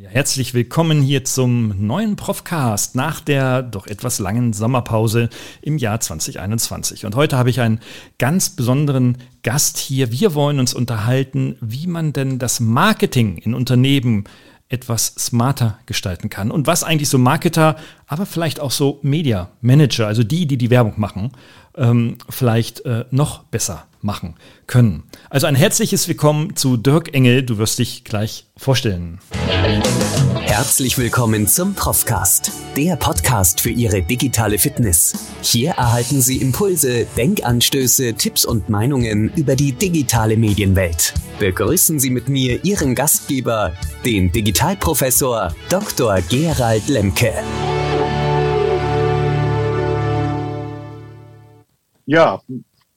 Ja, herzlich willkommen hier zum neuen Profcast nach der doch etwas langen Sommerpause im Jahr 2021. Und heute habe ich einen ganz besonderen Gast hier. Wir wollen uns unterhalten, wie man denn das Marketing in Unternehmen etwas smarter gestalten kann und was eigentlich so Marketer, aber vielleicht auch so Media Manager, also die, die die Werbung machen, ähm, vielleicht äh, noch besser machen können. Also ein herzliches Willkommen zu Dirk Engel. Du wirst dich gleich vorstellen. Herzlich willkommen zum Profcast, der Podcast für Ihre digitale Fitness. Hier erhalten Sie Impulse, Denkanstöße, Tipps und Meinungen über die digitale Medienwelt. Begrüßen Sie mit mir Ihren Gastgeber, den Digitalprofessor Dr. Gerald Lemke. Ja,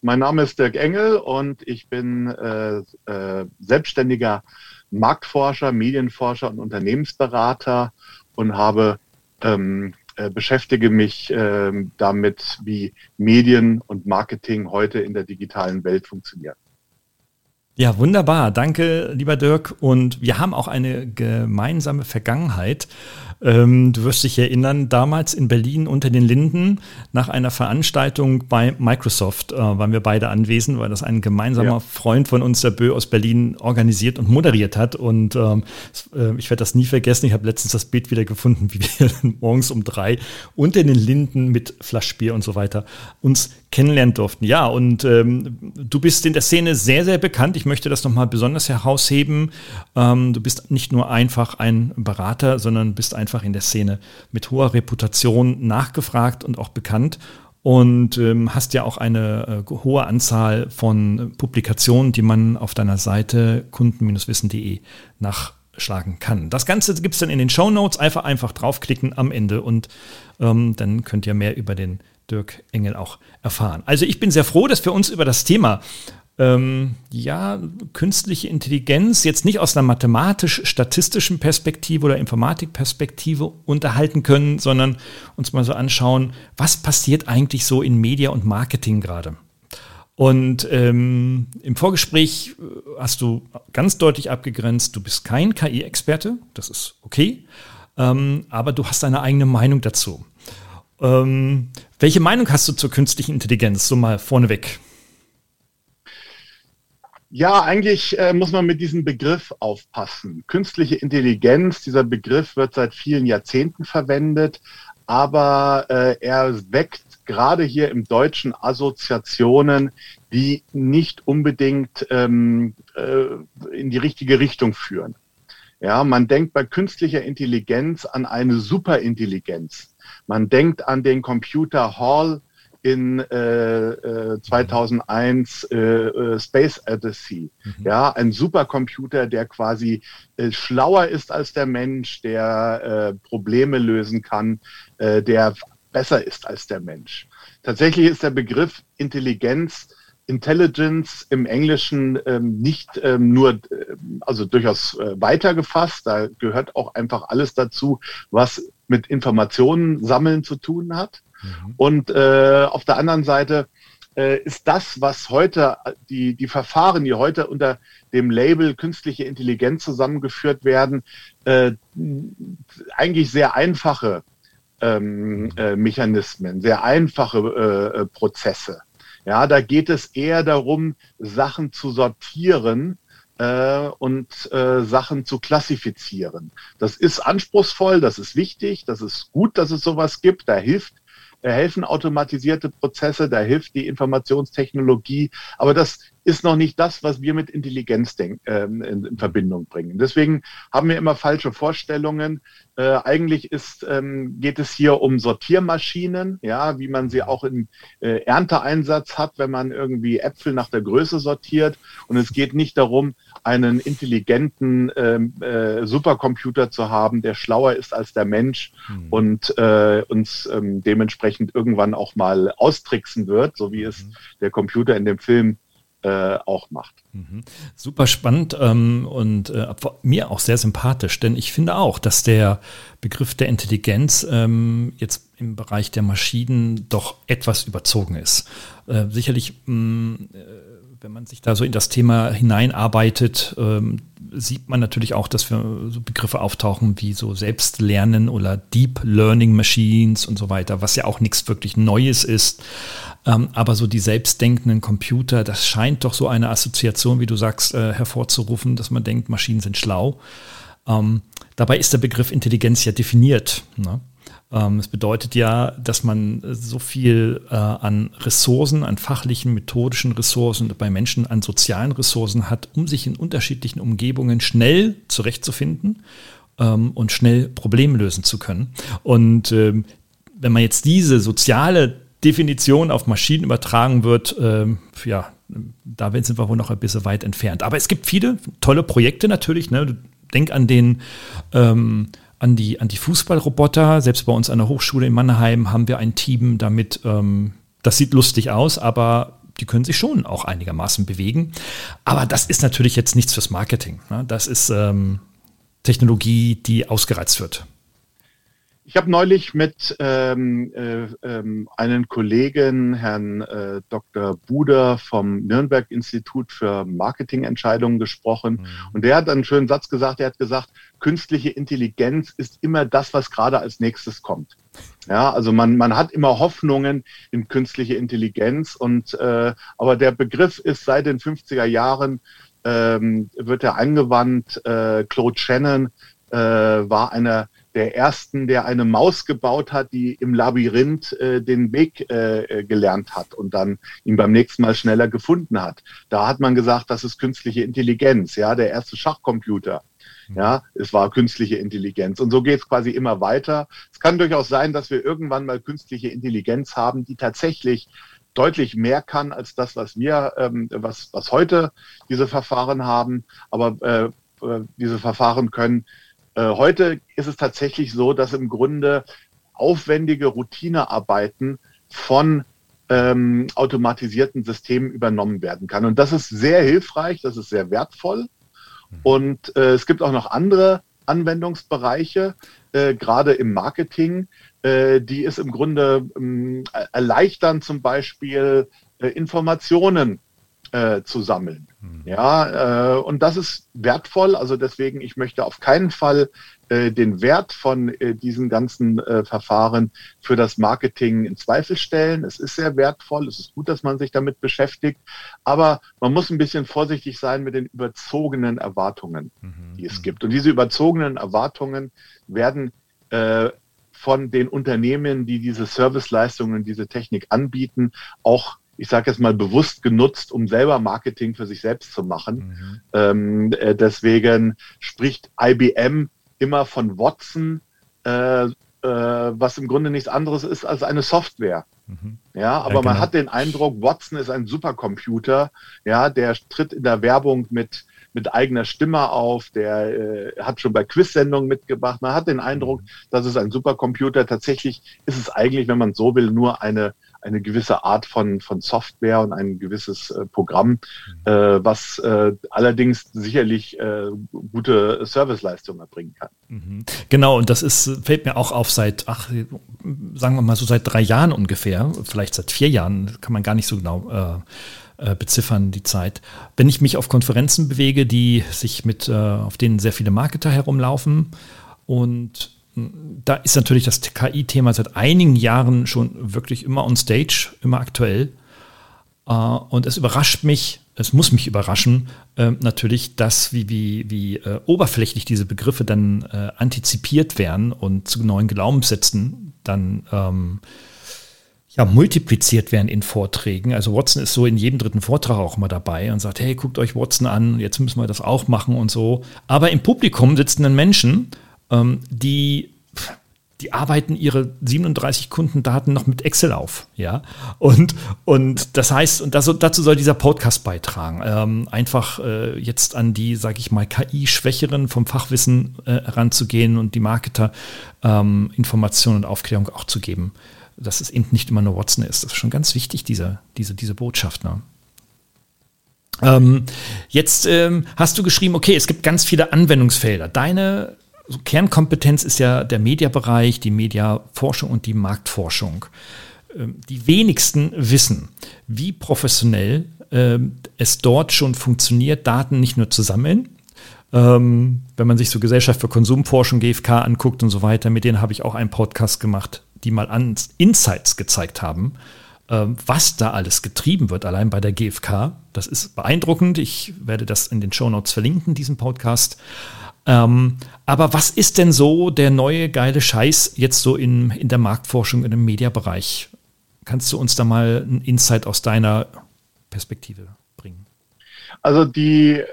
mein Name ist Dirk Engel und ich bin äh, äh, selbstständiger Marktforscher, Medienforscher und Unternehmensberater und habe ähm, äh, beschäftige mich äh, damit, wie Medien und Marketing heute in der digitalen Welt funktionieren. Ja, wunderbar. Danke, lieber Dirk. Und wir haben auch eine gemeinsame Vergangenheit. Ähm, du wirst dich erinnern, damals in Berlin unter den Linden nach einer Veranstaltung bei Microsoft äh, waren wir beide anwesend, weil das ein gemeinsamer ja. Freund von uns, der Bö aus Berlin, organisiert und moderiert hat. Und ähm, äh, ich werde das nie vergessen. Ich habe letztens das Bild wieder gefunden, wie wir morgens um drei unter den Linden mit Flaschbier und so weiter uns kennenlernen durften. Ja, und ähm, du bist in der Szene sehr, sehr bekannt. Ich möchte das nochmal besonders herausheben. Ähm, du bist nicht nur einfach ein Berater, sondern bist einfach in der Szene mit hoher Reputation nachgefragt und auch bekannt. Und ähm, hast ja auch eine äh, hohe Anzahl von Publikationen, die man auf deiner Seite kunden-wissen.de nachschlagen kann. Das Ganze gibt es dann in den Show Notes. Einfach, einfach draufklicken am Ende und ähm, dann könnt ihr mehr über den Dirk Engel auch erfahren. Also ich bin sehr froh, dass wir uns über das Thema ähm, ja, künstliche Intelligenz jetzt nicht aus einer mathematisch-statistischen Perspektive oder Informatikperspektive unterhalten können, sondern uns mal so anschauen, was passiert eigentlich so in Media und Marketing gerade. Und ähm, im Vorgespräch äh, hast du ganz deutlich abgegrenzt, du bist kein KI-Experte, das ist okay, ähm, aber du hast deine eigene Meinung dazu. Ähm, welche Meinung hast du zur künstlichen Intelligenz? So mal vorneweg. Ja, eigentlich äh, muss man mit diesem Begriff aufpassen. Künstliche Intelligenz, dieser Begriff wird seit vielen Jahrzehnten verwendet, aber äh, er weckt gerade hier im Deutschen Assoziationen, die nicht unbedingt ähm, äh, in die richtige Richtung führen. Ja, man denkt bei künstlicher Intelligenz an eine Superintelligenz. Man denkt an den Computer Hall in äh, äh, 2001 äh, äh, Space Odyssey. Mhm. Ja, ein Supercomputer, der quasi äh, schlauer ist als der Mensch, der äh, Probleme lösen kann, äh, der besser ist als der Mensch. Tatsächlich ist der Begriff Intelligenz Intelligence im Englischen ähm, nicht ähm, nur, äh, also durchaus äh, weiter gefasst. Da gehört auch einfach alles dazu, was mit Informationen sammeln zu tun hat. Mhm. Und äh, auf der anderen Seite äh, ist das, was heute, die, die Verfahren, die heute unter dem Label künstliche Intelligenz zusammengeführt werden, äh, eigentlich sehr einfache ähm, äh, Mechanismen, sehr einfache äh, äh Prozesse. Ja, da geht es eher darum, Sachen zu sortieren äh, und äh, Sachen zu klassifizieren. Das ist anspruchsvoll, das ist wichtig, das ist gut, dass es sowas gibt. Da hilft da helfen automatisierte Prozesse, da hilft die Informationstechnologie, aber das ist noch nicht das, was wir mit Intelligenz denk, äh, in, in, Verbindung bringen. Deswegen haben wir immer falsche Vorstellungen. Äh, eigentlich ist, ähm, geht es hier um Sortiermaschinen, ja, wie man sie auch im äh, Ernteeinsatz hat, wenn man irgendwie Äpfel nach der Größe sortiert. Und es geht nicht darum, einen intelligenten ähm, äh, Supercomputer zu haben, der schlauer ist als der Mensch mhm. und äh, uns ähm, dementsprechend irgendwann auch mal austricksen wird, so wie es mhm. der Computer in dem Film äh, auch macht. Mhm. Super spannend ähm, und äh, mir auch sehr sympathisch, denn ich finde auch, dass der Begriff der Intelligenz ähm, jetzt im Bereich der Maschinen doch etwas überzogen ist. Äh, sicherlich mh, mm, äh, wenn man sich da so in das Thema hineinarbeitet, ähm, sieht man natürlich auch, dass wir so Begriffe auftauchen wie so Selbstlernen oder Deep Learning Machines und so weiter, was ja auch nichts wirklich Neues ist. Ähm, aber so die selbstdenkenden Computer, das scheint doch so eine Assoziation, wie du sagst, äh, hervorzurufen, dass man denkt, Maschinen sind schlau. Ähm, dabei ist der Begriff Intelligenz ja definiert. Ne? Ähm, es bedeutet ja, dass man so viel äh, an Ressourcen, an fachlichen, methodischen Ressourcen, bei Menschen an sozialen Ressourcen hat, um sich in unterschiedlichen Umgebungen schnell zurechtzufinden ähm, und schnell Probleme lösen zu können. Und ähm, wenn man jetzt diese soziale Definition auf Maschinen übertragen wird, ähm, ja, da sind wir wohl noch ein bisschen weit entfernt. Aber es gibt viele tolle Projekte natürlich. Ne? Denk an den ähm, an die, an die Fußballroboter. Selbst bei uns an der Hochschule in Mannheim haben wir ein Team damit, ähm, das sieht lustig aus, aber die können sich schon auch einigermaßen bewegen. Aber das ist natürlich jetzt nichts fürs Marketing. Ne? Das ist ähm, Technologie, die ausgereizt wird. Ich habe neulich mit ähm, äh, ähm, einem Kollegen, Herrn äh, Dr. Buder vom Nürnberg Institut für Marketingentscheidungen gesprochen. Mhm. Und der hat einen schönen Satz gesagt. Er hat gesagt, künstliche Intelligenz ist immer das, was gerade als nächstes kommt. Ja, also man, man hat immer Hoffnungen in künstliche Intelligenz. Und äh, aber der Begriff ist seit den 50er Jahren ähm, wird er angewandt. Äh, Claude Shannon äh, war einer der ersten, der eine Maus gebaut hat, die im Labyrinth äh, den Weg äh, äh, gelernt hat und dann ihn beim nächsten Mal schneller gefunden hat. Da hat man gesagt, das ist künstliche Intelligenz, ja, der erste Schachcomputer. Mhm. Ja, es war künstliche Intelligenz. Und so geht es quasi immer weiter. Es kann durchaus sein, dass wir irgendwann mal künstliche Intelligenz haben, die tatsächlich deutlich mehr kann als das, was wir, ähm, was, was heute diese Verfahren haben. Aber äh, äh diese Verfahren können äh, heute ist es tatsächlich so, dass im Grunde aufwendige Routinearbeiten von ähm, automatisierten Systemen übernommen werden kann. Und das ist sehr hilfreich, das ist sehr wertvoll. Mhm. Und äh, es gibt auch noch andere Anwendungsbereiche, äh, gerade im Marketing, äh, die es im Grunde ähm, erleichtern, zum Beispiel äh, Informationen äh, zu sammeln. Mhm. Ja, äh, und das ist wertvoll. Also deswegen, ich möchte auf keinen Fall äh, den Wert von äh, diesen ganzen äh, Verfahren für das Marketing in Zweifel stellen. Es ist sehr wertvoll. Es ist gut, dass man sich damit beschäftigt. Aber man muss ein bisschen vorsichtig sein mit den überzogenen Erwartungen, mhm. die es mhm. gibt. Und diese überzogenen Erwartungen werden äh, von den Unternehmen, die diese Serviceleistungen, diese Technik anbieten, auch ich sage jetzt mal, bewusst genutzt, um selber Marketing für sich selbst zu machen. Mhm. Ähm, äh, deswegen spricht IBM immer von Watson, äh, äh, was im Grunde nichts anderes ist als eine Software. Mhm. Ja, aber ja, genau. man hat den Eindruck, Watson ist ein Supercomputer, ja, der tritt in der Werbung mit mit eigener Stimme auf, der äh, hat schon bei Quiz-Sendungen mitgebracht. Man hat den Eindruck, mhm. das ist ein Supercomputer. Tatsächlich ist es eigentlich, wenn man so will, nur eine eine gewisse Art von, von Software und ein gewisses äh, Programm, mhm. äh, was äh, allerdings sicherlich äh, gute Serviceleistungen erbringen kann. Mhm. Genau, und das ist, fällt mir auch auf seit, ach, sagen wir mal so seit drei Jahren ungefähr, vielleicht seit vier Jahren, kann man gar nicht so genau äh, äh, beziffern, die Zeit. Wenn ich mich auf Konferenzen bewege, die sich mit, auf denen sehr viele Marketer herumlaufen und da ist natürlich das KI-Thema seit einigen Jahren schon wirklich immer on stage, immer aktuell. Äh, und es überrascht mich, es muss mich überraschen, äh, natürlich, dass wie, wie, wie äh, oberflächlich diese Begriffe dann antizipiert werden und zu neuen Glaubenssätzen dann ähm, ja, multipliziert werden in Vorträgen. Also Watson ist so in jedem dritten Vortrag auch immer dabei und sagt, hey, guckt euch Watson an, jetzt müssen wir das auch machen und so. Aber im Publikum sitzen dann Menschen, ähm, die die arbeiten ihre 37 Kundendaten noch mit Excel auf, ja. Und, und das heißt, und das, dazu soll dieser Podcast beitragen, ähm, einfach äh, jetzt an die, sage ich mal, KI-Schwächeren vom Fachwissen äh, heranzugehen und die Marketer ähm, Informationen und Aufklärung auch zu geben, dass es eben nicht immer nur Watson ist. Das ist schon ganz wichtig, diese, diese, diese Botschaft. Ne? Ähm, jetzt ähm, hast du geschrieben, okay, es gibt ganz viele Anwendungsfelder. Deine so Kernkompetenz ist ja der Mediabereich, die Mediaforschung und die Marktforschung. Ähm, die wenigsten wissen, wie professionell ähm, es dort schon funktioniert, Daten nicht nur zu sammeln. Ähm, wenn man sich so Gesellschaft für Konsumforschung, GfK anguckt und so weiter, mit denen habe ich auch einen Podcast gemacht, die mal Insights gezeigt haben, was da alles getrieben wird, allein bei der GfK. Das ist beeindruckend. Ich werde das in den Show Notes verlinken, diesen Podcast. Ähm, aber was ist denn so der neue geile Scheiß jetzt so in, in der Marktforschung, in dem Mediabereich? Kannst du uns da mal ein Insight aus deiner Perspektive bringen? Also die,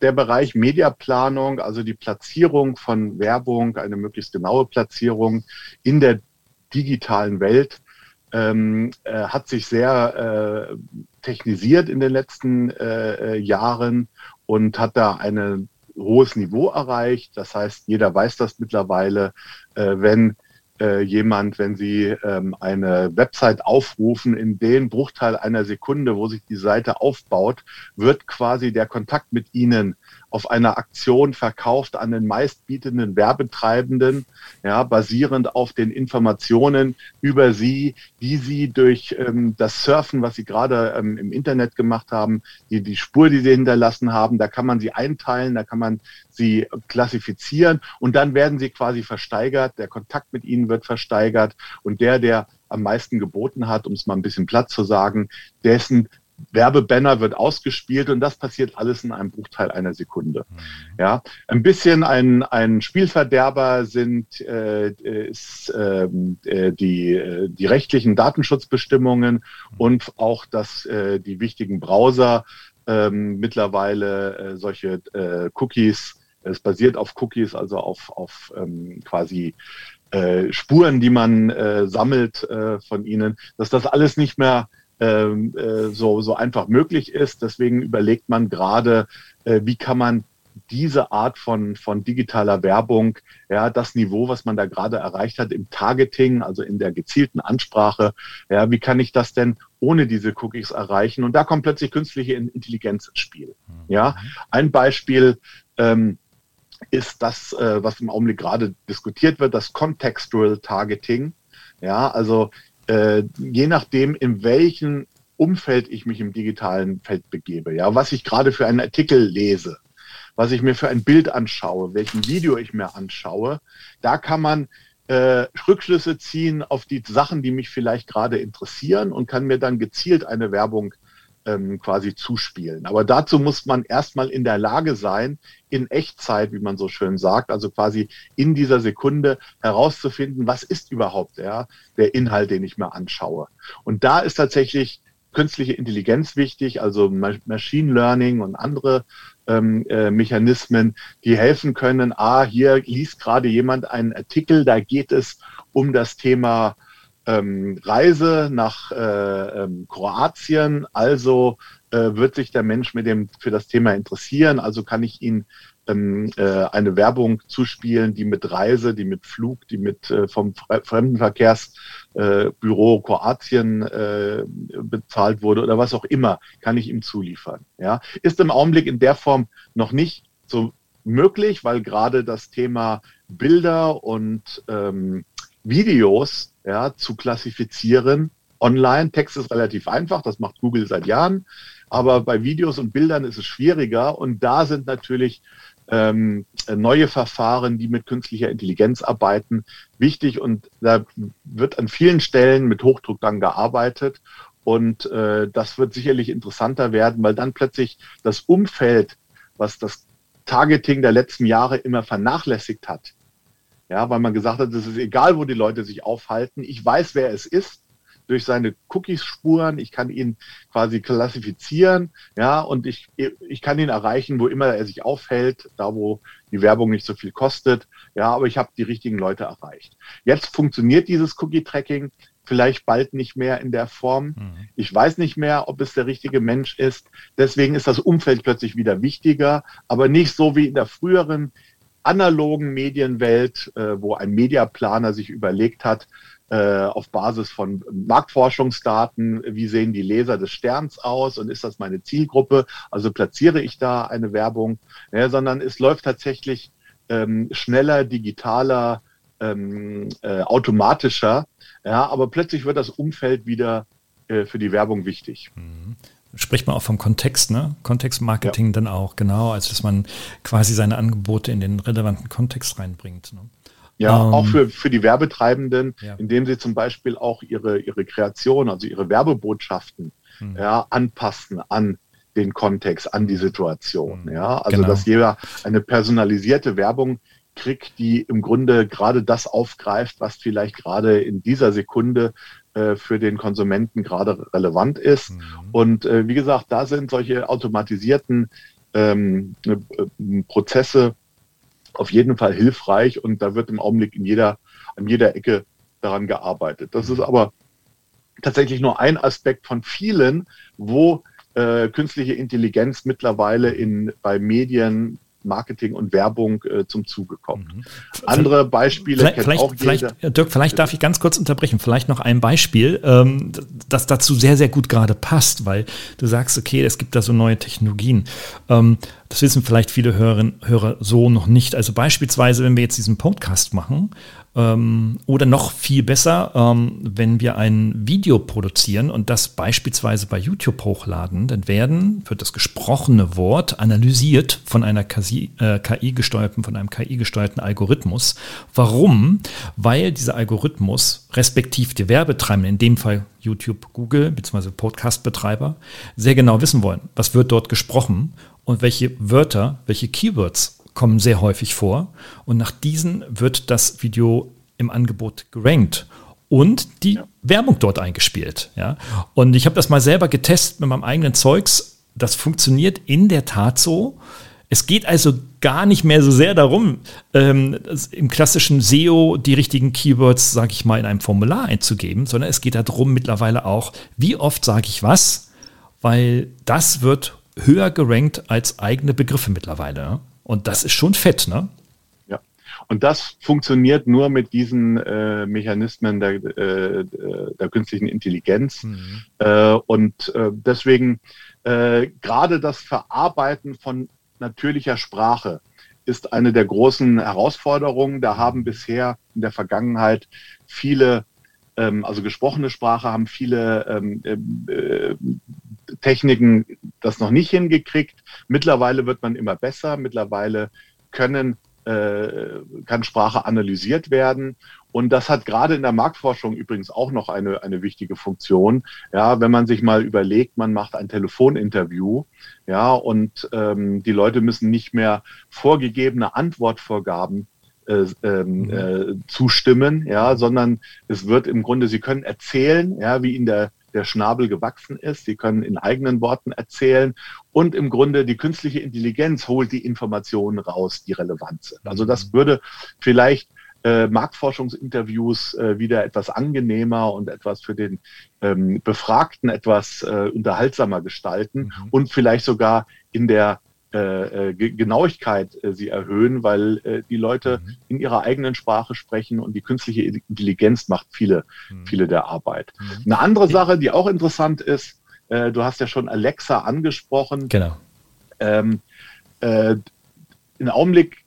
der Bereich Mediaplanung, also die Platzierung von Werbung, eine möglichst genaue Platzierung in der digitalen Welt, ähm, äh, hat sich sehr äh, technisiert in den letzten äh, äh Jahren und hat da ein hohes Niveau erreicht. Das heißt, jeder weiß das mittlerweile, äh, wenn äh, jemand, wenn Sie ähm, eine Website aufrufen, in den Bruchteil einer Sekunde, wo sich die Seite aufbaut, wird quasi der Kontakt mit Ihnen auf einer Aktion verkauft an den meistbietenden Werbetreibenden, ja, basierend auf den Informationen über sie, die sie durch ähm, das Surfen, was sie gerade ähm, im Internet gemacht haben, die, die Spur, die sie hinterlassen haben, da kann man sie einteilen, da kann man sie klassifizieren und dann werden sie quasi versteigert, der Kontakt mit ihnen wird versteigert und der, der am meisten geboten hat, um es mal ein bisschen platt zu sagen, dessen Werbebanner wird ausgespielt und das passiert alles in einem Bruchteil einer Sekunde. Ja, ein bisschen ein, ein Spielverderber sind äh, ist, ähm, äh, die, äh, die rechtlichen Datenschutzbestimmungen und auch dass äh, die wichtigen Browser äh, mittlerweile äh, solche äh, Cookies, es basiert auf Cookies, also auf, auf ähm, quasi äh, Spuren, die man äh, sammelt äh, von ihnen, dass das alles nicht mehr ähm, äh, so, so einfach möglich ist. Deswegen überlegt man gerade, äh, wie kann man diese Art von, von digitaler Werbung, ja, das Niveau, was man da gerade erreicht hat im Targeting, also in der gezielten Ansprache, ja, wie kann ich das denn ohne diese Cookies erreichen? Und da kommt plötzlich künstliche Intelligenz ins Spiel. Mhm. Ja, ein Beispiel ähm, ist das, äh, was im Augenblick gerade diskutiert wird, das Contextual Targeting. Ja, also äh, je nachdem, in welchem Umfeld ich mich im digitalen Feld begebe, ja, was ich gerade für einen Artikel lese, was ich mir für ein Bild anschaue, welchen Video ich mir anschaue, da kann man äh, Rückschlüsse ziehen auf die Sachen, die mich vielleicht gerade interessieren und kann mir dann gezielt eine Werbung ähm, quasi zuspielen. Aber dazu muss man erstmal in der Lage sein, in Echtzeit, wie man so schön sagt, also quasi in dieser Sekunde herauszufinden, was ist überhaupt ja, der Inhalt, den ich mir anschaue. Und da ist tatsächlich künstliche Intelligenz wichtig, also Machine Learning und andere ähm, äh, Mechanismen, die helfen können. Ah, hier liest gerade jemand einen Artikel, da geht es um das Thema ähm, Reise nach äh, ähm, Kroatien. Also äh, wird sich der Mensch mit dem für das Thema interessieren. Also kann ich ihn ähm, äh, eine Werbung zuspielen, die mit Reise, die mit Flug, die mit äh, vom Fremdenverkehrsbüro äh, Kroatien äh, bezahlt wurde oder was auch immer, kann ich ihm zuliefern. Ja, ist im Augenblick in der Form noch nicht so möglich, weil gerade das Thema Bilder und ähm, Videos ja, zu klassifizieren. Online, Text ist relativ einfach, das macht Google seit Jahren, aber bei Videos und Bildern ist es schwieriger. Und da sind natürlich ähm, neue Verfahren, die mit künstlicher Intelligenz arbeiten, wichtig. Und da wird an vielen Stellen mit Hochdruck dann gearbeitet. Und äh, das wird sicherlich interessanter werden, weil dann plötzlich das Umfeld, was das Targeting der letzten Jahre immer vernachlässigt hat, ja, weil man gesagt hat, es ist egal, wo die Leute sich aufhalten. Ich weiß, wer es ist durch seine Cookies-Spuren. Ich kann ihn quasi klassifizieren, ja, und ich, ich kann ihn erreichen, wo immer er sich aufhält, da wo die Werbung nicht so viel kostet. Ja, aber ich habe die richtigen Leute erreicht. Jetzt funktioniert dieses Cookie-Tracking vielleicht bald nicht mehr in der Form. Mhm. Ich weiß nicht mehr, ob es der richtige Mensch ist. Deswegen ist das Umfeld plötzlich wieder wichtiger, aber nicht so wie in der früheren analogen Medienwelt, äh, wo ein Mediaplaner sich überlegt hat, äh, auf Basis von Marktforschungsdaten, wie sehen die Leser des Sterns aus und ist das meine Zielgruppe? Also platziere ich da eine Werbung, ja, sondern es läuft tatsächlich ähm, schneller, digitaler, ähm, äh, automatischer. Ja, aber plötzlich wird das Umfeld wieder äh, für die Werbung wichtig. Mhm spricht man auch vom Kontext, ne? Kontextmarketing ja. dann auch, genau, also dass man quasi seine Angebote in den relevanten Kontext reinbringt. Ne? Ja, ähm, auch für, für die Werbetreibenden, ja. indem sie zum Beispiel auch ihre, ihre Kreation, also ihre Werbebotschaften hm. ja, anpassen an den Kontext, an die Situation. Hm. Ja, also genau. dass jeder eine personalisierte Werbung kriegt, die im Grunde gerade das aufgreift, was vielleicht gerade in dieser Sekunde äh, für den Konsumenten gerade relevant ist. Mhm. Und äh, wie gesagt, da sind solche automatisierten ähm, äh, Prozesse auf jeden Fall hilfreich und da wird im Augenblick in jeder, an jeder Ecke daran gearbeitet. Das ist aber tatsächlich nur ein Aspekt von vielen, wo äh, künstliche Intelligenz mittlerweile in, bei Medien Marketing und Werbung äh, zum Zuge kommt. Mhm. Andere Beispiele vielleicht, vielleicht, auch vielleicht, Dirk, vielleicht darf ich ganz kurz unterbrechen. Vielleicht noch ein Beispiel, ähm, das dazu sehr, sehr gut gerade passt, weil du sagst, okay, es gibt da so neue Technologien. Ähm, das wissen vielleicht viele Hörerinnen, Hörer so noch nicht. Also beispielsweise, wenn wir jetzt diesen Podcast machen, oder noch viel besser, ähm, wenn wir ein Video produzieren und das beispielsweise bei YouTube hochladen, dann werden, wird das gesprochene Wort analysiert von einer KI-gesteuerten, äh, von einem KI-gesteuerten Algorithmus. Warum? Weil dieser Algorithmus respektiv die Werbetreibenden, in dem Fall YouTube, Google bzw. Podcast-Betreiber, sehr genau wissen wollen, was wird dort gesprochen und welche Wörter, welche Keywords kommen sehr häufig vor. Und nach diesen wird das Video im Angebot gerankt und die ja. Werbung dort eingespielt. Ja? Und ich habe das mal selber getestet mit meinem eigenen Zeugs. Das funktioniert in der Tat so. Es geht also gar nicht mehr so sehr darum, ähm, im klassischen SEO die richtigen Keywords, sage ich mal, in einem Formular einzugeben, sondern es geht darum mittlerweile auch, wie oft sage ich was, weil das wird höher gerankt als eigene Begriffe mittlerweile. Und das ist schon fett, ne? Ja. Und das funktioniert nur mit diesen äh, Mechanismen der, äh, der künstlichen Intelligenz. Mhm. Äh, und äh, deswegen äh, gerade das Verarbeiten von natürlicher Sprache ist eine der großen Herausforderungen. Da haben bisher in der Vergangenheit viele ähm, also gesprochene Sprache haben viele ähm, äh, Techniken das noch nicht hingekriegt. Mittlerweile wird man immer besser. Mittlerweile können, äh, kann Sprache analysiert werden. Und das hat gerade in der Marktforschung übrigens auch noch eine, eine wichtige Funktion. Ja, wenn man sich mal überlegt, man macht ein Telefoninterview, ja, und ähm, die Leute müssen nicht mehr vorgegebene Antwortvorgaben äh, ähm, äh, zustimmen, ja, sondern es wird im Grunde, sie können erzählen, ja, wie in der der Schnabel gewachsen ist. Sie können in eigenen Worten erzählen und im Grunde die künstliche Intelligenz holt die Informationen raus, die relevant sind. Also das mhm. würde vielleicht äh, Marktforschungsinterviews äh, wieder etwas angenehmer und etwas für den ähm, Befragten etwas äh, unterhaltsamer gestalten mhm. und vielleicht sogar in der äh, äh Genauigkeit äh, sie erhöhen, weil äh, die Leute mhm. in ihrer eigenen Sprache sprechen und die künstliche Intelligenz macht viele, mhm. viele der Arbeit. Mhm. Eine andere Sache, die auch interessant ist, du hast ja schon Alexa angesprochen. Genau. Ähm, äh, Im Augenblick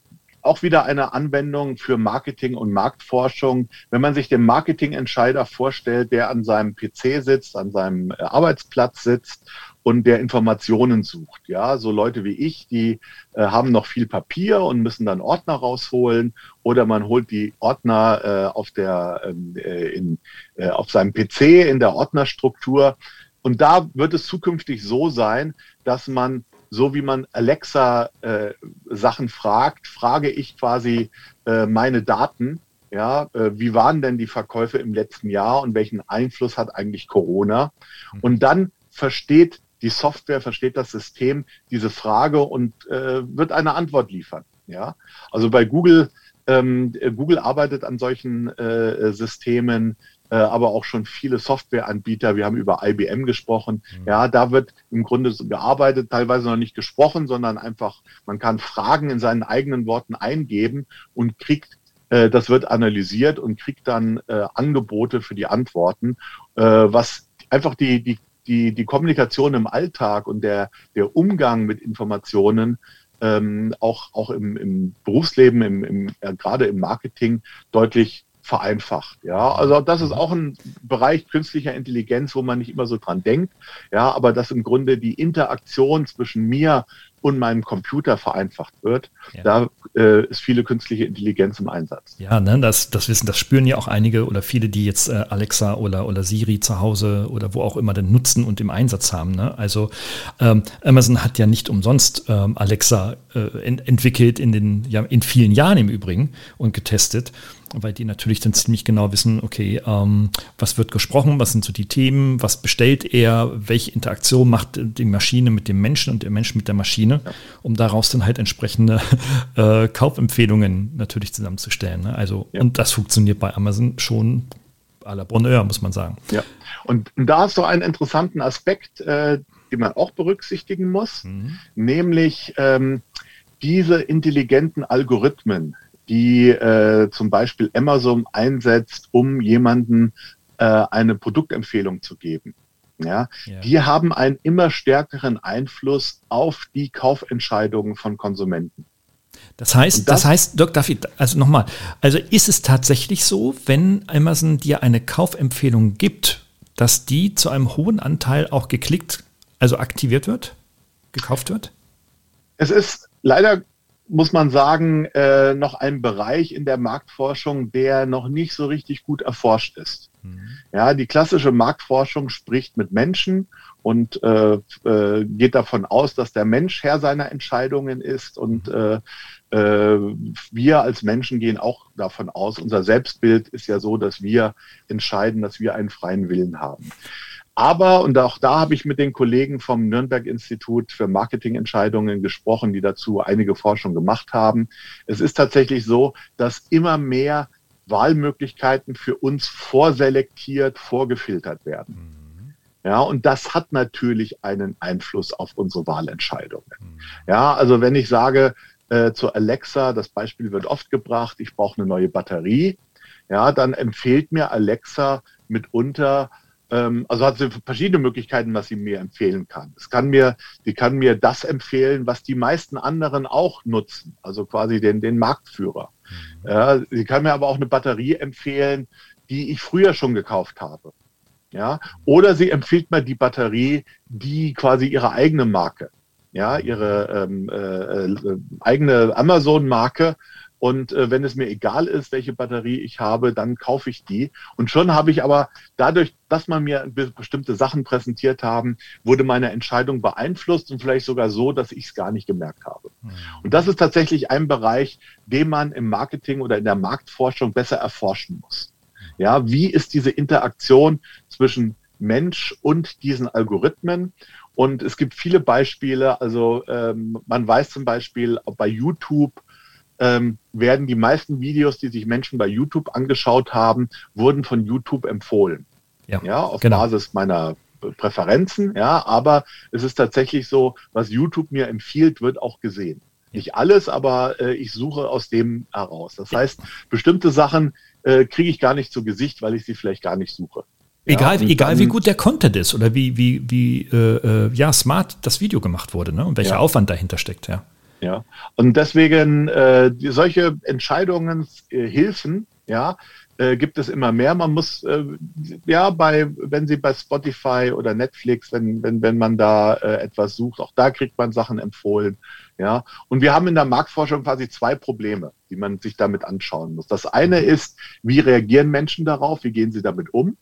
auch wieder eine Anwendung für Marketing und Marktforschung. Wenn man sich den Marketingentscheider vorstellt, der an seinem PC sitzt, an seinem Arbeitsplatz sitzt und der Informationen sucht. Ja, so Leute wie ich, die äh, haben noch viel Papier und müssen dann Ordner rausholen oder man holt die Ordner äh, auf der ähm, äh, in, äh, auf seinem PC in der Ordnerstruktur. Und da wird es zukünftig so sein, dass man so wie man Alexa äh, Sachen fragt, frage ich quasi äh, meine Daten. Ja, äh, wie waren denn die Verkäufe im letzten Jahr und welchen Einfluss hat eigentlich Corona? Mhm. Und dann versteht die Software, versteht das System diese Frage und äh, wird eine Antwort liefern. Ja, also bei Google, ähm, Google arbeitet an solchen äh, Systemen, äh, aber auch schon viele Softwareanbieter. Wir haben über IBM gesprochen. Mhm. Ja, da wird im Grunde gearbeitet, teilweise noch nicht gesprochen, sondern einfach, man kann Fragen in seinen eigenen Worten eingeben und kriegt Äh, das wird analysiert und kriegt dann äh, Angebote für die Antworten, äh, was einfach die, die, die, die Kommunikation im Alltag und der, der Umgang mit Informationen ähm, auch, auch im, im Berufsleben, im, im, äh, gerade im Marketing deutlich vereinfacht. Ja, also das ist auch ein Bereich künstlicher Intelligenz, wo man nicht immer so dran denkt. Ja, aber dass im Grunde die Interaktion zwischen mir und meinem Computer vereinfacht wird. Ja. Da äh, ist viele künstliche Intelligenz im Einsatz. Ja, ne, das, das wissen, das spüren ja auch einige oder viele, die jetzt äh, Alexa oder, oder Siri zu Hause oder wo auch immer denn nutzen und im Einsatz haben. Ne? Also ähm, Amazon hat ja nicht umsonst ähm, Alexa äh, ent entwickelt in den, ja, in vielen Jahren im Übrigen und getestet weil die natürlich dann ziemlich genau wissen, okay, ähm, was wird gesprochen, was sind so die Themen, was bestellt er, welche Interaktion macht die Maschine mit dem Menschen und der Mensch mit der Maschine, ja. um daraus dann halt entsprechende äh, Kaufempfehlungen natürlich zusammenzustellen. Ne? Also, ja. und das funktioniert bei Amazon schon à la Bonheur, muss man sagen. Ja, und da hast du einen interessanten Aspekt, äh, den man auch berücksichtigen muss, mhm. nämlich ähm, diese intelligenten Algorithmen, die äh, zum Beispiel Amazon einsetzt, um jemanden äh, eine Produktempfehlung zu geben. Ja, ja, die haben einen immer stärkeren Einfluss auf die Kaufentscheidungen von Konsumenten. Das heißt, das, das, heißt, Dr. David, also nochmal, also ist es tatsächlich so, wenn Amazon dir eine Kaufempfehlung gibt, dass die zu einem hohen Anteil auch geklickt, also aktiviert wird, gekauft wird? Es ist leider muss man sagen, äh, noch ein Bereich in der Marktforschung, der noch nicht so richtig gut erforscht ist. Mhm. Ja, die klassische Marktforschung spricht mit Menschen und äh, äh, geht davon aus, dass der Mensch Herr seiner Entscheidungen ist und mhm. äh, äh, wir als Menschen gehen auch davon aus, unser Selbstbild ist ja so, dass wir entscheiden, dass wir einen freien Willen haben. Aber, und auch da habe ich mit den Kollegen vom Nürnberg-Institut für Marketingentscheidungen gesprochen, die dazu einige Forschung gemacht haben. Es ist tatsächlich so, dass immer mehr Wahlmöglichkeiten für uns vorselektiert, vorgefiltert werden. Mhm. Ja, und das hat natürlich einen Einfluss auf unsere Wahlentscheidungen. Mhm. Ja, also wenn ich sage äh, zu Alexa, das Beispiel wird oft gebracht, ich brauche eine neue Batterie, ja, dann empfiehlt mir Alexa mitunter also hat sie verschiedene Möglichkeiten, was sie mir empfehlen kann. Es kann mir, sie kann mir das empfehlen, was die meisten anderen auch nutzen, also quasi den, den Marktführer. Mhm. Ja, sie kann mir aber auch eine Batterie empfehlen, die ich früher schon gekauft habe. Ja, oder sie empfiehlt mir die Batterie, die quasi ihre eigene Marke, ja, ihre ähm, äh, äh, eigene Amazon-Marke und äh, wenn es mir egal ist, welche Batterie ich habe, dann kaufe ich die. Und schon habe ich aber dadurch, dass man mir bestimmte Sachen präsentiert haben, wurde meine Entscheidung beeinflusst und vielleicht sogar so, dass ich es gar nicht gemerkt habe. Mhm. Und das ist tatsächlich ein Bereich, den man im Marketing oder in der Marktforschung besser erforschen muss. Ja, wie ist diese Interaktion zwischen Mensch und diesen Algorithmen? Und es gibt viele Beispiele. Also ähm, man weiß zum Beispiel bei YouTube, ähm, werden die meisten Videos, die sich Menschen bei YouTube angeschaut haben, wurden von YouTube empfohlen. Ja, ja auf genau. Basis meiner Präferenzen, ja, aber es ist tatsächlich so, was YouTube mir empfiehlt, wird auch gesehen. Nicht alles, aber äh, ich suche aus dem heraus. Das heißt, bestimmte Sachen äh, kriege ich gar nicht zu Gesicht, weil ich sie vielleicht gar nicht suche. Egal, ja, egal dann, wie gut der Content ist oder wie, wie, wie äh, äh ja, smart das Video gemacht wurde ne? und welcher ja. Aufwand dahinter steckt, ja. Ja, und deswegen äh, die, solche Entscheidungshilfen, äh, ja, äh, gibt es immer mehr. Man muss äh, ja bei, wenn Sie bei Spotify oder Netflix, wenn wenn wenn man da äh, etwas sucht, auch da kriegt man Sachen empfohlen. Ja, und wir haben in der Marktforschung quasi zwei Probleme, die man sich damit anschauen muss. Das eine ist, wie reagieren Menschen darauf? Wie gehen sie damit um?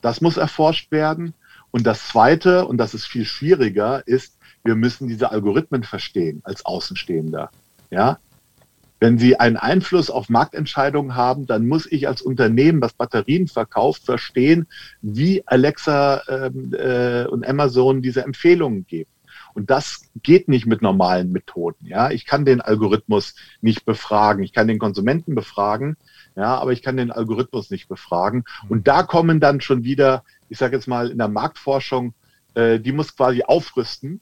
Das muss erforscht werden. Und das zweite, und das ist viel schwieriger, ist, wir müssen diese Algorithmen verstehen als Außenstehender. Ja? Wenn sie einen Einfluss auf Marktentscheidungen haben, dann muss ich als Unternehmen, das Batterien verkauft, verstehen, wie Alexa ähm, äh, und Amazon diese Empfehlungen geben. Und das geht nicht mit normalen Methoden. Ja, ich kann den Algorithmus nicht befragen. Ich kann den Konsumenten befragen. Ja, aber ich kann den Algorithmus nicht befragen. Und da kommen dann schon wieder, ich sage jetzt mal in der Marktforschung, äh, die muss quasi aufrüsten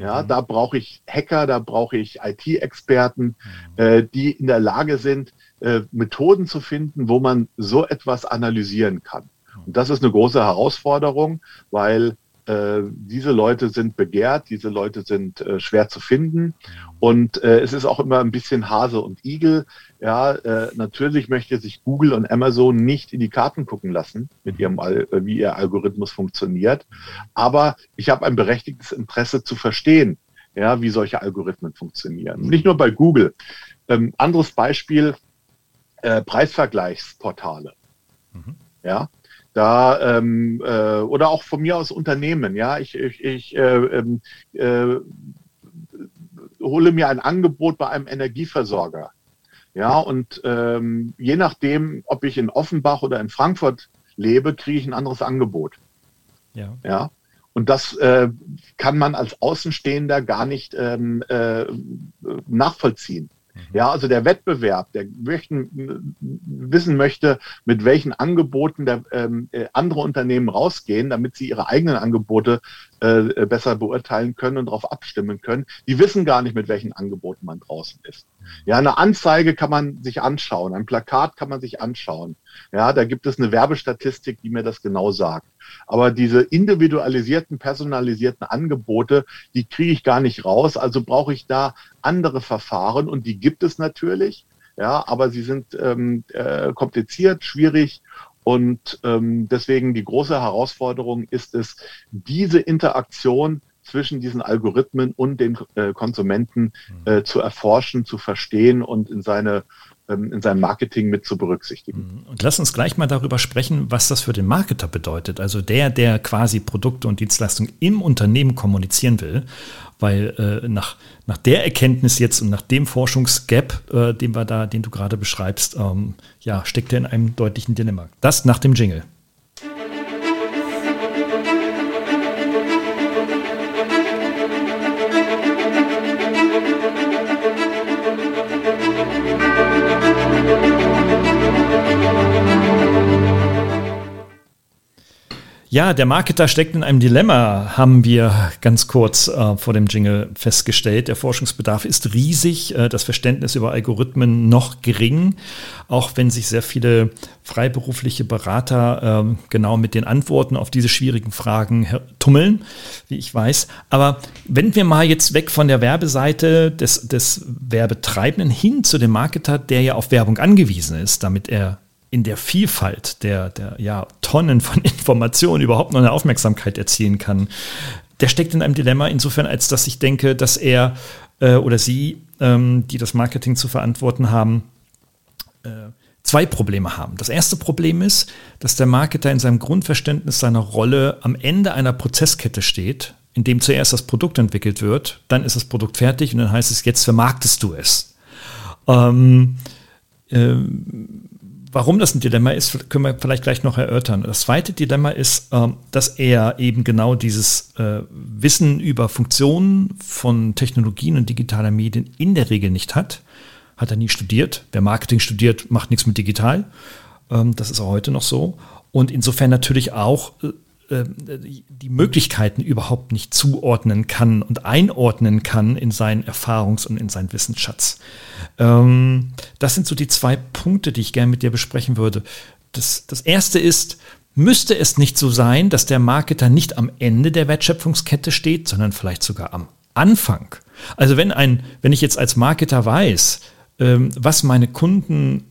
Ja, mhm. da brauche ich Hacker, da brauche ich IT-Experten, mhm. äh, die in der Lage sind, äh, Methoden zu finden, wo man so etwas analysieren kann. Und das ist eine große Herausforderung, weil äh, diese Leute sind begehrt, diese Leute sind äh, schwer zu finden. Und äh, es ist auch immer ein bisschen Hase und Igel. Ja, äh, natürlich möchte sich Google und Amazon nicht in die Karten gucken lassen, mit ihrem, äh, wie ihr Algorithmus funktioniert. Aber ich habe ein berechtigtes Interesse zu verstehen, ja, wie solche Algorithmen funktionieren. Nicht nur bei Google. Ähm, anderes Beispiel, Preisvergleichsportale. Mhm. Ja, da ähm, äh, oder auch von mir aus Unternehmen, ja, ich, ich, ich äh, ähm, äh, hole mir ein Angebot bei einem Energieversorger. Ja, und ähm, je nachdem, ob ich in Offenbach oder in Frankfurt lebe, kriege ich ein anderes Angebot. Ja. ja? Und das äh, kann man als Außenstehender gar nicht ähm, äh, nachvollziehen. Mhm. Ja, also der Wettbewerb, der möchten, wissen möchte, mit welchen Angeboten der, ähm, äh, andere Unternehmen rausgehen, damit sie ihre eigenen Angebote äh, besser beurteilen können und darauf abstimmen können. Die wissen gar nicht, mit welchen Angeboten man draußen ist. Mhm. Ja, eine Anzeige kann man sich anschauen, ein Plakat kann man sich anschauen. Ja, da gibt es eine Werbestatistik, die mir das genau sagt. Aber diese individualisierten, personalisierten Angebote, die kriege ich gar nicht raus. Also brauche ich da andere Verfahren und die gibt es natürlich. Ja, aber sie sind ähm, äh, kompliziert, schwierig und ähm, deswegen die große Herausforderung ist es, diese Interaktion zwischen diesen Algorithmen und den äh, Konsumenten äh, zu erforschen, zu verstehen und in seine in seinem Marketing mit zu berücksichtigen. Mhm. Und lass uns gleich mal darüber sprechen, was das für den Marketer bedeutet. Also der, der quasi Produkte und Dienstleistungen im Unternehmen kommunizieren will. Weil äh, nach, nach der Erkenntnis jetzt und nach dem Forschungsgap, äh, den wir da, den du gerade beschreibst, ähm, ja, steckt er in einem deutlichen Dilemma. Das nach dem Jingle. Ja, der Marketer steckt in einem Dilemma, haben wir ganz kurz äh, vor dem Jingle festgestellt. Der Forschungsbedarf ist riesig, äh, das Verständnis über Algorithmen noch gering, auch wenn sich sehr viele freiberufliche Berater äh, genau mit den Antworten auf diese schwierigen Fragen tummeln, wie ich weiß. Aber wenn wir mal jetzt weg von der Werbeseite des, des Werbetreibenden hin zu dem Marketer, der ja auf Werbung angewiesen ist, damit er in der Vielfalt der, der ja, Tonnen von Informationen überhaupt noch eine Aufmerksamkeit erzielen kann, der steckt in einem Dilemma insofern, als dass ich denke, dass er äh, oder sie, ähm, die das Marketing zu verantworten haben, äh, zwei Probleme haben. Das erste Problem ist, dass der Marketer in seinem Grundverständnis seiner Rolle am Ende einer Prozesskette steht, in dem zuerst das Produkt entwickelt wird, dann ist das Produkt fertig und dann heißt es, jetzt vermarktest du es. Ähm, ähm, warum das ein Dilemma ist, können wir vielleicht gleich noch erörtern. Das zweite Dilemma ist, ähm, dass er eben genau dieses äh, Wissen über Funktionen von Technologien und digitaler Medien in der Regel nicht hat. Hat er nie studiert. Wer Marketing studiert, macht nichts mit digital. Ähm, das ist auch heute noch so. Und insofern natürlich auch äh, äh, die Möglichkeiten überhaupt nicht zuordnen kann und einordnen kann in seinen Erfahrungs- und in seinen Wissensschatz. Ähm, das sind so die zwei Punkte, die ich gerne mit dir besprechen würde. Das, das erste ist, müsste es nicht so sein, dass der Marketer nicht am Ende der Wertschöpfungskette steht, sondern vielleicht sogar am Anfang. Also wenn ein, wenn ich jetzt als Marketer weiß, ähm, was meine Kunden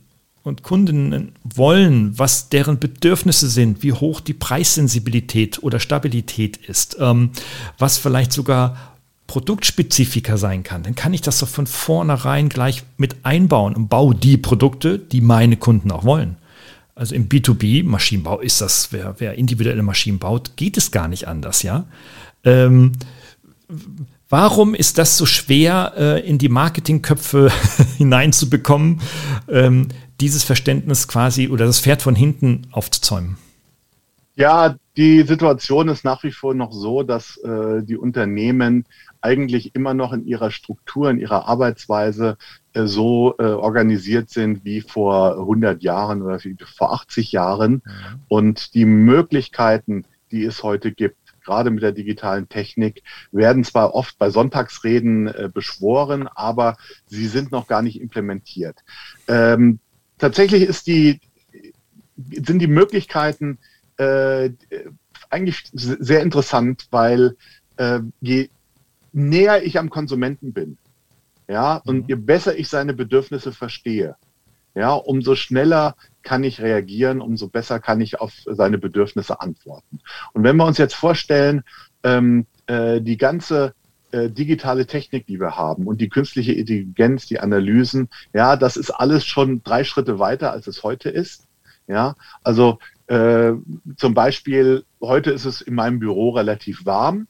und Kundinnen wollen, was deren Bedürfnisse sind, wie hoch die Preissensibilität oder Stabilität ist, ähm, was vielleicht sogar Produktspezifika sein kann, dann kann ich das doch von vornherein gleich mit einbauen und baue die Produkte, die meine Kunden auch wollen. Also im B2B-Maschinenbau ist das, wer, wer, individuelle Maschinen baut, geht es gar nicht anders, ja. Ähm, Warum ist das so schwer, äh, in die Marketingköpfe hineinzubekommen? Ähm, dieses Verständnis quasi oder das Pferd von hinten aufzuzäumen? Ja, die Situation ist nach wie vor noch so, dass äh, die Unternehmen eigentlich immer noch in ihrer Struktur, in ihrer Arbeitsweise äh, so äh, organisiert sind wie vor 100 Jahren oder vor 80 Jahren. Mhm. Und die Möglichkeiten, die es heute gibt, gerade mit der digitalen Technik, werden zwar oft bei Sonntagsreden äh, beschworen, aber sie sind noch gar nicht implementiert. Ähm, tatsächlich ist die, sind die Möglichkeiten äh, eigentlich sehr interessant, weil äh, je näher ich am Konsumenten bin, ja, und mhm. je besser ich seine Bedürfnisse verstehe, ja, umso schneller kann ich reagieren, umso besser kann ich auf seine Bedürfnisse antworten. Und wenn wir uns jetzt vorstellen, ähm, äh, die ganze äh, digitale Technik, die wir haben und die künstliche Intelligenz, die Analysen, ja, das ist alles schon drei Schritte weiter, als es heute ist. Ja, also äh, zum Beispiel, heute ist es in meinem Büro relativ warm.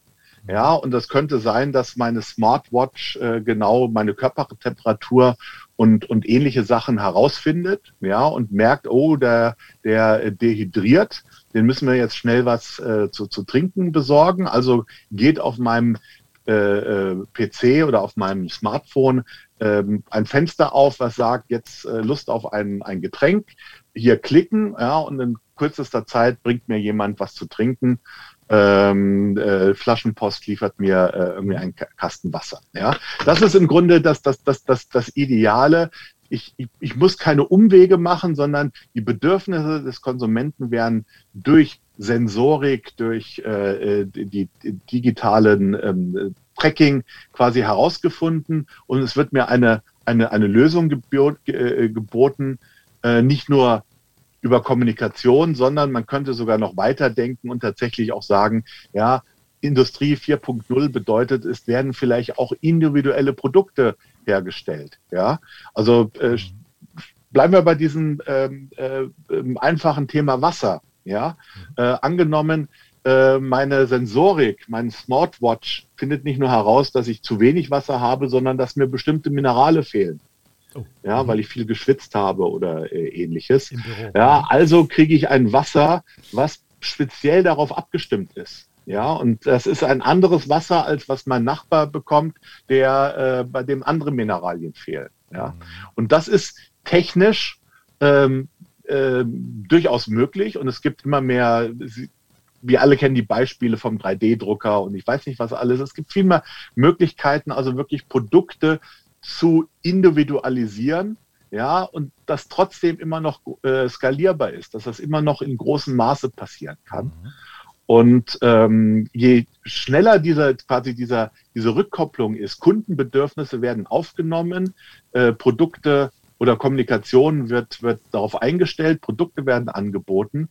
Ja, und das könnte sein, dass meine Smartwatch äh, genau meine Körpertemperatur und, und ähnliche Sachen herausfindet, ja, und merkt, oh, der, der dehydriert, den müssen wir jetzt schnell was äh, zu, zu trinken besorgen. Also geht auf meinem äh, äh PC oder auf meinem Smartphone ähm, ein Fenster auf, was sagt, jetzt äh, Lust auf ein, ein Getränk, hier klicken, ja, und in kürzester Zeit bringt mir jemand was zu trinken. Ähm, äh, Flaschenpost liefert mir äh, irgendwie einen Kasten Wasser. Ja, das ist im Grunde das, das, das, das, das Ideale. Ich, ich, ich muss keine Umwege machen, sondern die Bedürfnisse des Konsumenten werden durch Sensorik, durch äh, die, die digitalen ähm, Tracking quasi herausgefunden und es wird mir eine, eine, eine Lösung gebot, äh, geboten, äh, nicht nur über Kommunikation, sondern man könnte sogar noch weiterdenken und tatsächlich auch sagen, ja, Industrie 4.0 bedeutet, es werden vielleicht auch individuelle Produkte hergestellt. Ja, also äh, bleiben wir bei diesem ähm, äh, einfachen Thema Wasser. Ja, äh, angenommen, äh, meine Sensorik, mein Smartwatch findet nicht nur heraus, dass ich zu wenig Wasser habe, sondern dass mir bestimmte Minerale fehlen. Oh. Ja, mhm. weil ich viel geschwitzt habe oder äh, ähnliches. Ja, also kriege ich ein Wasser, was speziell darauf abgestimmt ist. Ja, und das ist ein anderes Wasser, als was mein Nachbar bekommt, der äh, bei dem andere Mineralien fehlen. Ja, mhm. und das ist technisch ähm, äh, durchaus möglich und es gibt immer mehr wir alle kennen die Beispiele vom 3D-Drucker und ich weiß nicht was alles. Es gibt viel mehr Möglichkeiten, also wirklich Produkte zu individualisieren, ja, und das trotzdem immer noch äh, skalierbar ist, dass das immer noch in großem Maße passieren kann. Mhm. Und ähm, je schneller dieser, quasi dieser, diese Rückkopplung ist, Kundenbedürfnisse werden aufgenommen, äh, Produkte oder Kommunikation wird, wird darauf eingestellt, Produkte werden angeboten.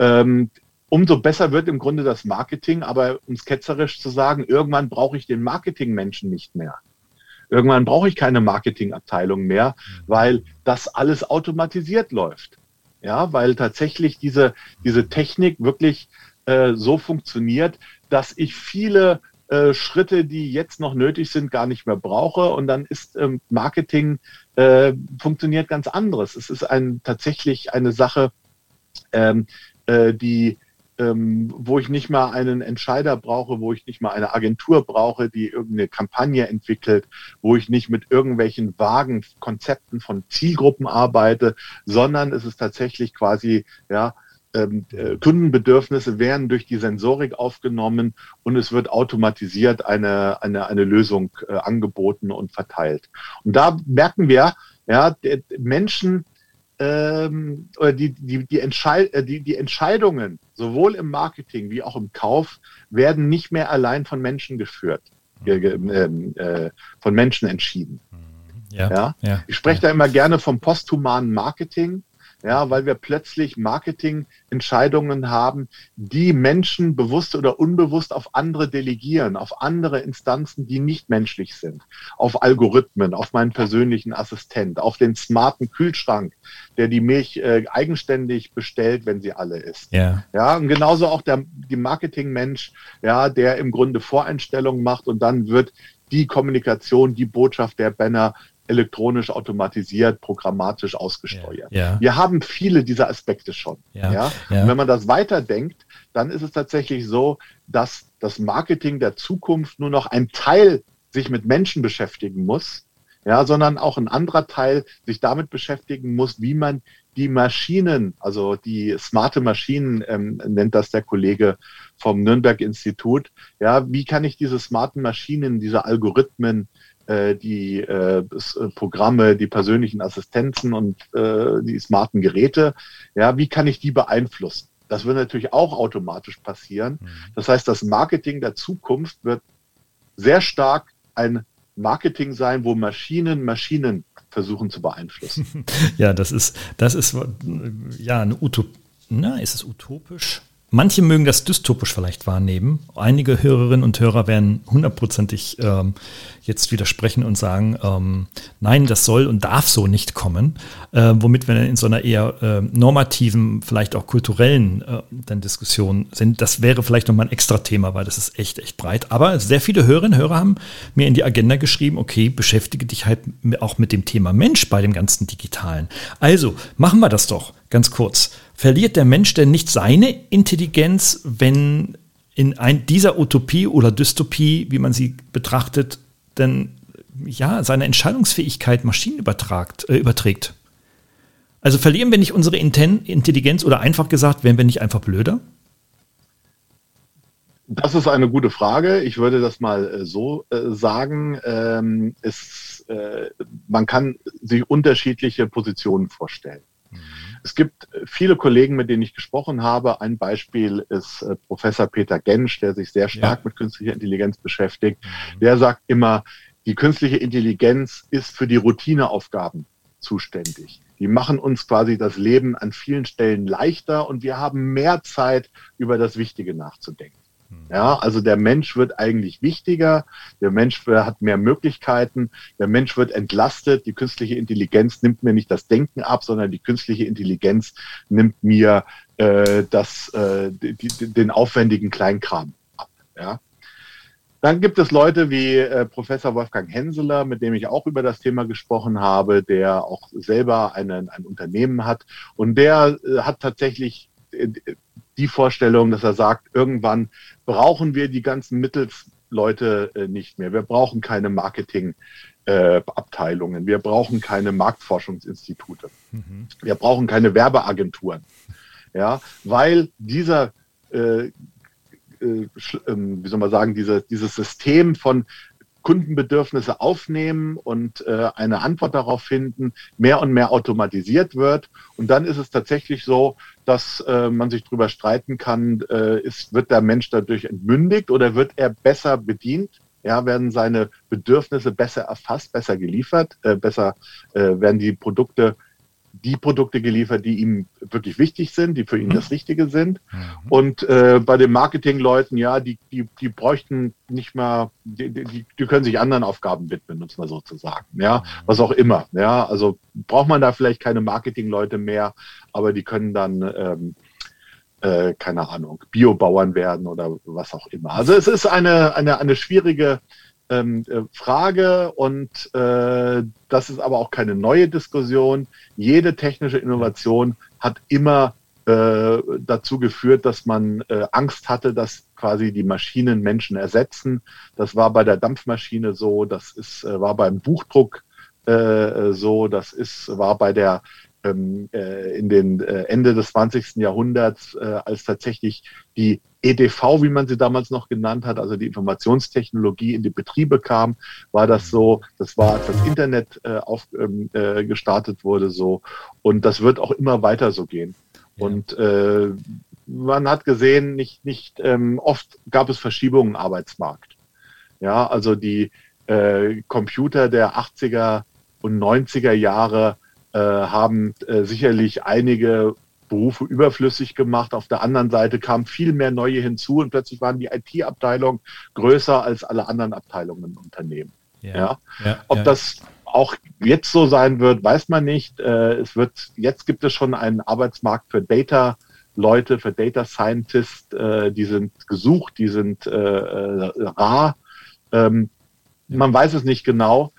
Ähm, umso besser wird im Grunde das Marketing, aber um es ketzerisch zu sagen, irgendwann brauche ich den Marketingmenschen nicht mehr. Irgendwann brauche ich keine Marketingabteilung mehr, weil das alles automatisiert läuft. Ja, weil tatsächlich diese, diese Technik wirklich äh, so funktioniert, dass ich viele äh, Schritte, die jetzt noch nötig sind, gar nicht mehr brauche. Und dann ist ähm, Marketing äh, funktioniert ganz anderes. Es ist ein, tatsächlich eine Sache, ähm, äh, die ähm, wo ich nicht mal einen Entscheider brauche, wo ich nicht mal eine Agentur brauche, die irgendeine Kampagne entwickelt, wo ich nicht mit irgendwelchen vagen Konzepten von Zielgruppen arbeite, sondern es ist tatsächlich quasi, ja, ähm, äh, Kundenbedürfnisse werden durch die Sensorik aufgenommen und es wird automatisiert eine, eine, eine Lösung äh, angeboten und verteilt. Und da merken wir, ja, Menschen ähm, oder die, die, die, Entscheid äh, die, die Entscheidungen sowohl im Marketing wie auch im Kauf werden nicht mehr allein von Menschen geführt, äh, äh, von Menschen entschieden. Mhm. Ja, ja? ich spreche da immer gerne vom posthumanen Marketing ja, weil wir plötzlich Marketingentscheidungen haben, die Menschen bewusst oder unbewusst auf andere delegieren, auf andere Instanzen, die nicht menschlich sind, auf Algorithmen, auf meinen persönlichen Assistent, auf den smarten Kühlschrank, der die Milch äh, eigenständig bestellt, wenn sie alle ist. Ja. ja, und genauso auch der die Marketingmensch, ja, der im Grunde Voreinstellungen macht und dann wird die Kommunikation, die Botschaft der Banner elektronisch automatisiert, programmatisch ausgesteuert. Ja, ja. Wir haben viele dieser Aspekte schon. Ja, ja? Und wenn man das weiterdenkt, dann ist es tatsächlich so, dass das Marketing der Zukunft nur noch ein Teil sich mit Menschen beschäftigen muss, ja, sondern auch ein anderer Teil sich damit beschäftigen muss, wie man die Maschinen, also die smarte Maschinen, ähm, nennt das der Kollege vom Nürnberg-Institut, ja, wie kann ich diese smarten Maschinen, diese Algorithmen, die äh, äh, Programme, die persönlichen Assistenzen und äh, die smarten Geräte, ja, wie kann ich die beeinflussen? Das wird natürlich auch automatisch passieren. Mhm. Das heißt, das Marketing der Zukunft wird sehr stark ein Marketing sein, wo Maschinen Maschinen versuchen zu beeinflussen. Ja, das ist, das ist ja eine Utopie. Na, ist es utopisch? Manche mögen das dystopisch vielleicht wahrnehmen. Einige Hörerinnen und Hörer werden hundertprozentig ähm, jetzt widersprechen und sagen, ähm, nein, das soll und darf so nicht kommen, äh, womit wir in so einer eher äh, normativen, vielleicht auch kulturellen äh, dann Diskussion sind. Das wäre vielleicht nochmal ein extra Thema, weil das ist echt, echt breit. Aber sehr viele Hörerinnen und Hörer haben mir in die Agenda geschrieben, okay, beschäftige dich halt auch mit dem Thema Mensch bei dem ganzen Digitalen. Also, machen wir das doch ganz kurz. Verliert der Mensch denn nicht seine Intelligenz, wenn in ein, dieser Utopie oder Dystopie, wie man sie betrachtet, denn ja, seine Entscheidungsfähigkeit Maschinen übertragt, äh, überträgt? Also verlieren wir nicht unsere Intelligenz oder einfach gesagt, werden wir nicht einfach blöder? Das ist eine gute Frage. Ich würde das mal äh, so äh, sagen. Ähm, es, äh, man kann sich unterschiedliche Positionen vorstellen. Mhm. Es gibt viele Kollegen, mit denen ich gesprochen habe. Ein Beispiel ist äh, Professor Peter Gensch, der sich sehr stark ja. mit künstlicher Intelligenz beschäftigt. Mhm. Der sagt immer, die künstliche Intelligenz ist für die Routineaufgaben zuständig. Die machen uns quasi das Leben an vielen Stellen leichter und wir haben mehr Zeit, über das Wichtige nachzudenken. Ja, also der Mensch wird eigentlich wichtiger, der Mensch hat mehr Möglichkeiten, der Mensch wird entlastet, die künstliche Intelligenz nimmt mir nicht das Denken ab, sondern die künstliche Intelligenz nimmt mir äh, das, äh, die, den aufwendigen Kleinkram ab. Ja. Dann gibt es Leute wie äh, Professor Wolfgang Henseler, mit dem ich auch über das Thema gesprochen habe, der auch selber einen, ein Unternehmen hat. Und der äh, hat tatsächlich äh, die Vorstellung, dass er sagt, irgendwann brauchen wir die ganzen Mittelsleute äh, nicht mehr. Wir brauchen keine Marketingabteilungen. Äh, wir brauchen keine Marktforschungsinstitute. Mhm. Wir brauchen keine Werbeagenturen. Ja, weil dieser äh, äh, ähm, wie soll man sagen, diese, dieses System von Kundenbedürfnisse aufnehmen und äh, eine Antwort darauf finden, mehr und mehr automatisiert wird. Und dann ist es tatsächlich so, dass äh, man sich darüber streiten kann, äh, ist, wird der Mensch dadurch entmündigt oder wird er besser bedient? Ja, werden seine Bedürfnisse besser erfasst, besser geliefert, äh, besser äh, werden die Produkte die Produkte geliefert, die ihm wirklich wichtig sind, die für ihn mhm. das Richtige sind. Mhm. Und äh, bei den Marketingleuten, ja, die, die, die bräuchten nicht mal, die, die, die können sich anderen Aufgaben widmen, uns mal so zu sagen. Ja, mhm. was auch immer. Ja, also braucht man da vielleicht keine Marketingleute mehr, aber die können dann ähm, äh, keine Ahnung, Biobauern werden oder was auch immer. Also es ist eine, eine, eine schwierige ähm, äh, Frage und äh, das ist aber auch keine neue Diskussion. Jede technische Innovation hat immer äh, dazu geführt, dass man äh, Angst hatte, dass quasi die Maschinen Menschen ersetzen. Das war bei der Dampfmaschine so, das ist, äh, war beim Buchdruck äh, so, das ist, war bei der ähm, äh, in den äh, Ende des 20. Jahrhunderts, äh, als tatsächlich die EDV, wie man sie damals noch genannt hat, also die Informationstechnologie in die Betriebe kam, war das so, das war, als das Internet äh, auf, ähm, äh, gestartet wurde so. Und das wird auch immer weiter so gehen. Ja. Und äh, man hat gesehen, nicht, nicht ähm, oft gab es Verschiebungen im Arbeitsmarkt. Ja, also die äh, Computer der 80er und 90er Jahre haben äh, sicherlich einige Berufe überflüssig gemacht. Auf der anderen Seite kamen viel mehr neue hinzu und plötzlich waren die IT-Abteilungen größer als alle anderen Abteilungen im Unternehmen. Ja, ja? ja Ob ja. das auch jetzt so sein wird, weiß man nicht. Äh, es wird, jetzt gibt es schon einen Arbeitsmarkt für Data. Leute, für Data Scientists, äh, die sind gesucht, die sind äh, rar. Ähm, man weiß es nicht genau.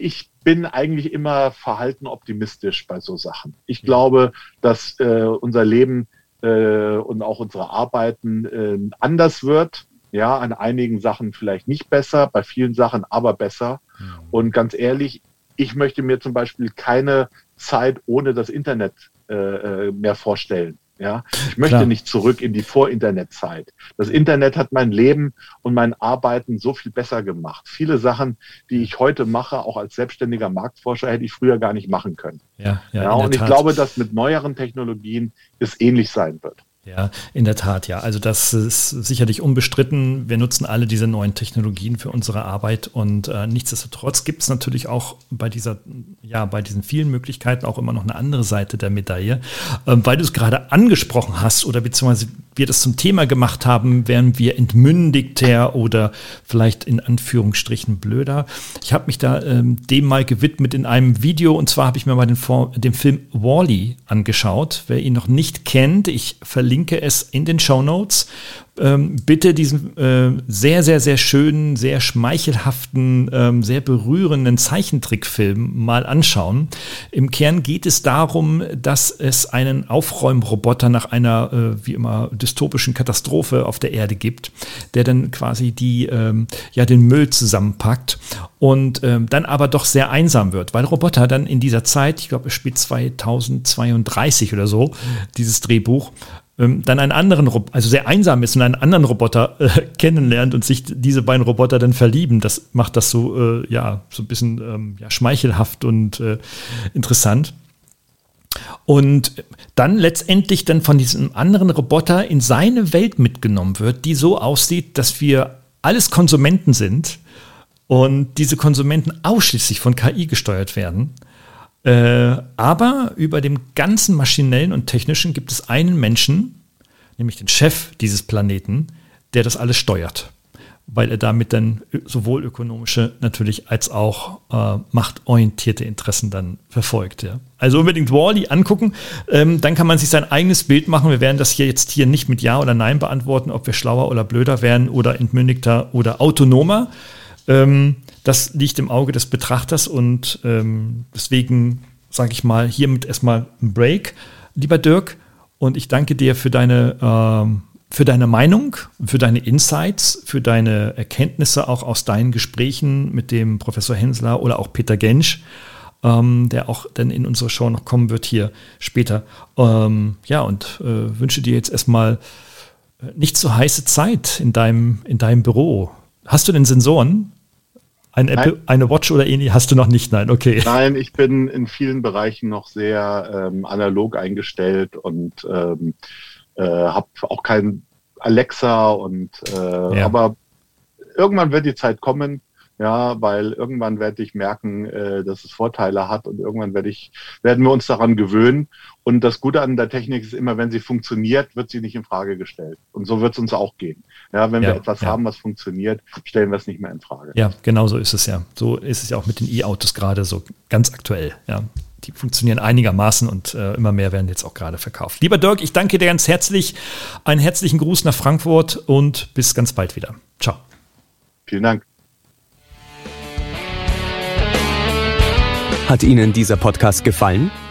ich bin eigentlich immer verhalten optimistisch bei so Sachen. Ich glaube, dass äh, unser Leben äh, und auch unsere Arbeiten äh, anders wird. Ja, an einigen Sachen vielleicht nicht besser, bei vielen Sachen aber besser. Mhm. Und ganz ehrlich, ich möchte mir zum Beispiel keine Zeit ohne das Internet äh, äh mehr vorstellen. Ja, ich möchte Klar. nicht zurück in die Vor-Internet-Zeit. Das Internet hat mein Leben und mein Arbeiten so viel besser gemacht. Viele Sachen, die ich heute mache, auch als selbstständiger Marktforscher, hätte ich früher gar nicht machen können. Ja, ja, ja und ich glaube, dass mit neueren Technologien es ähnlich sein wird. Ja, in der Tat, ja. Also das ist sicherlich unbestritten. Wir nutzen alle diese neuen Technologien für unsere Arbeit und äh, nichtsdestotrotz gibt es natürlich auch bei dieser, ja, bei diesen vielen Möglichkeiten auch immer noch eine andere Seite der Medaille. Ähm, weil du es gerade angesprochen hast oder beziehungsweise wir das zum Thema gemacht haben, wären wir entmündigter oder vielleicht in Anführungsstrichen blöder. Ich habe mich da ähm, dem mal gewidmet in einem Video und zwar habe ich mir mal den, den Film Wally -E angeschaut. Wer ihn noch nicht kennt, ich verlinke es in den Show Notes ähm, bitte diesen äh, sehr, sehr, sehr schönen, sehr schmeichelhaften, ähm, sehr berührenden Zeichentrickfilm mal anschauen. Im Kern geht es darum, dass es einen Aufräumroboter nach einer, äh, wie immer, dystopischen Katastrophe auf der Erde gibt, der dann quasi die, ähm, ja, den Müll zusammenpackt und ähm, dann aber doch sehr einsam wird, weil Roboter dann in dieser Zeit, ich glaube, es spielt 2032 oder so, dieses Drehbuch, ähm, dann einen anderen, also sehr einsam ist und einen anderen Roboter äh, kennenlernt und sich diese beiden Roboter dann verlieben. Das macht das so, äh, ja, so ein bisschen ähm, ja, schmeichelhaft und äh, interessant. Und dann letztendlich dann von diesem anderen Roboter in seine Welt mitgenommen wird, die so aussieht, dass wir alles Konsumenten sind und diese Konsumenten ausschließlich von KI gesteuert werden. Äh, aber über dem ganzen maschinellen und technischen gibt es einen Menschen, nämlich den Chef dieses Planeten, der das alles steuert, weil er damit dann sowohl ökonomische natürlich als auch äh, machtorientierte Interessen dann verfolgt. Ja. Also unbedingt Wally angucken, ähm, dann kann man sich sein eigenes Bild machen. Wir werden das hier jetzt hier nicht mit Ja oder Nein beantworten, ob wir schlauer oder blöder werden oder entmündigter oder autonomer. Ähm, das liegt im Auge des Betrachters und ähm, deswegen sage ich mal hiermit erstmal ein Break, lieber Dirk. Und ich danke dir für deine, ähm, für deine Meinung, für deine Insights, für deine Erkenntnisse auch aus deinen Gesprächen mit dem Professor Hensler oder auch Peter Gensch, ähm, der auch dann in unsere Show noch kommen wird hier später. Ähm, ja, und äh, wünsche dir jetzt erstmal äh, nicht so heiße Zeit in deinem, in deinem Büro. Hast du denn Sensoren? Ein Apple, eine Watch oder ähnlich hast du noch nicht? Nein, okay. Nein, ich bin in vielen Bereichen noch sehr ähm, analog eingestellt und ähm, äh, habe auch kein Alexa und äh, ja. aber irgendwann wird die Zeit kommen, ja, weil irgendwann werde ich merken, äh, dass es Vorteile hat und irgendwann werde ich, werden wir uns daran gewöhnen. Und das Gute an der Technik ist immer, wenn sie funktioniert, wird sie nicht in Frage gestellt. Und so wird es uns auch gehen. Ja, wenn ja, wir etwas ja. haben, was funktioniert, stellen wir es nicht mehr in Frage. Ja, genau so ist es ja. So ist es ja auch mit den E-Autos gerade so ganz aktuell. Ja, die funktionieren einigermaßen und äh, immer mehr werden jetzt auch gerade verkauft. Lieber Dirk, ich danke dir ganz herzlich. Einen herzlichen Gruß nach Frankfurt und bis ganz bald wieder. Ciao. Vielen Dank. Hat Ihnen dieser Podcast gefallen?